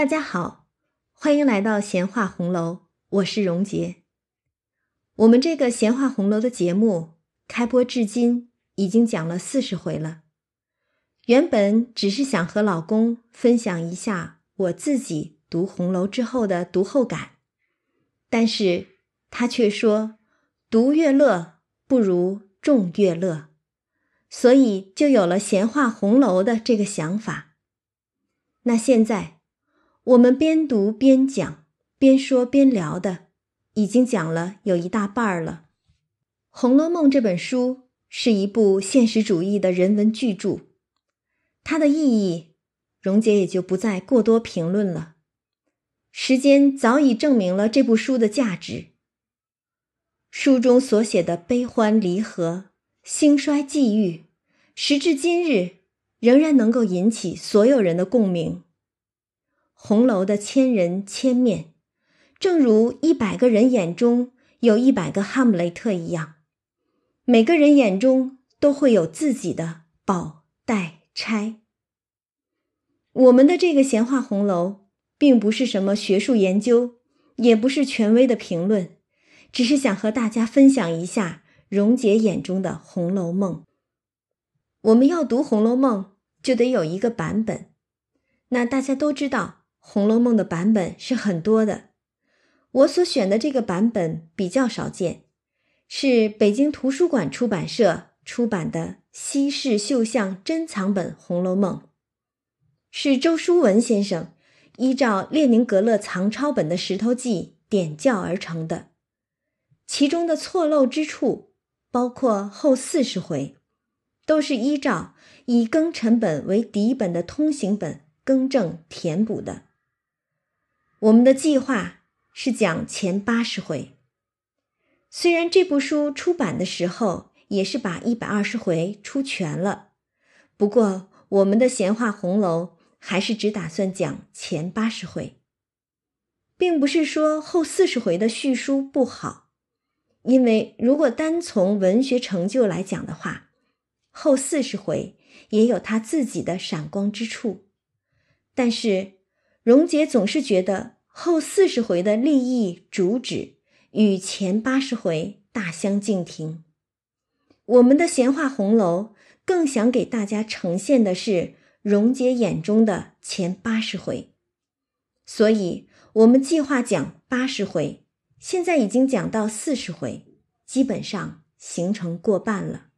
大家好，欢迎来到闲话红楼，我是荣杰。我们这个闲话红楼的节目开播至今已经讲了四十回了。原本只是想和老公分享一下我自己读红楼之后的读后感，但是他却说读乐乐不如众乐乐，所以就有了闲话红楼的这个想法。那现在。我们边读边讲，边说边聊的，已经讲了有一大半儿了。《红楼梦》这本书是一部现实主义的人文巨著，它的意义，荣姐也就不再过多评论了。时间早已证明了这部书的价值。书中所写的悲欢离合、兴衰际遇，时至今日仍然能够引起所有人的共鸣。红楼的千人千面，正如一百个人眼中有一百个哈姆雷特一样，每个人眼中都会有自己的宝黛钗。我们的这个闲话红楼，并不是什么学术研究，也不是权威的评论，只是想和大家分享一下荣姐眼中的《红楼梦》。我们要读《红楼梦》，就得有一个版本，那大家都知道。《红楼梦》的版本是很多的，我所选的这个版本比较少见，是北京图书馆出版社出版的西式绣像珍藏本《红楼梦》，是周书文先生依照列宁格勒藏抄本的石头记点校而成的，其中的错漏之处，包括后四十回，都是依照以庚辰本为底本的通行本更正填补的。我们的计划是讲前八十回，虽然这部书出版的时候也是把一百二十回出全了，不过我们的闲话红楼还是只打算讲前八十回，并不是说后四十回的叙书不好，因为如果单从文学成就来讲的话，后四十回也有它自己的闪光之处，但是。荣杰总是觉得后四十回的立意主旨与前八十回大相径庭。我们的闲话红楼更想给大家呈现的是荣杰眼中的前八十回，所以我们计划讲八十回，现在已经讲到四十回，基本上行程过半了。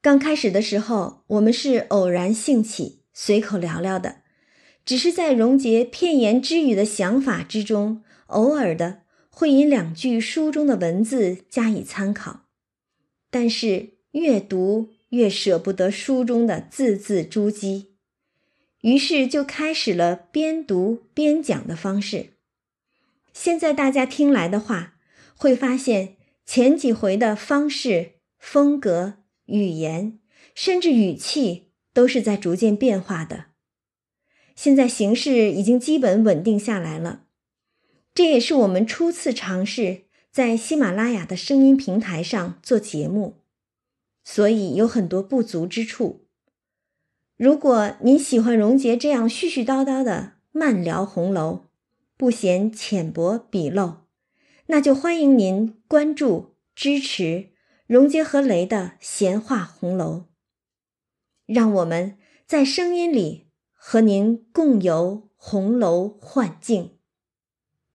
刚开始的时候，我们是偶然兴起，随口聊聊的。只是在荣杰片言之语的想法之中，偶尔的会引两句书中的文字加以参考，但是越读越舍不得书中的字字珠玑，于是就开始了边读边讲的方式。现在大家听来的话，会发现前几回的方式、风格、语言，甚至语气，都是在逐渐变化的。现在形势已经基本稳定下来了，这也是我们初次尝试在喜马拉雅的声音平台上做节目，所以有很多不足之处。如果您喜欢荣杰这样絮絮叨叨的慢聊红楼，不嫌浅薄笔陋，那就欢迎您关注支持荣杰和雷的闲话红楼，让我们在声音里。和您共游红楼幻境。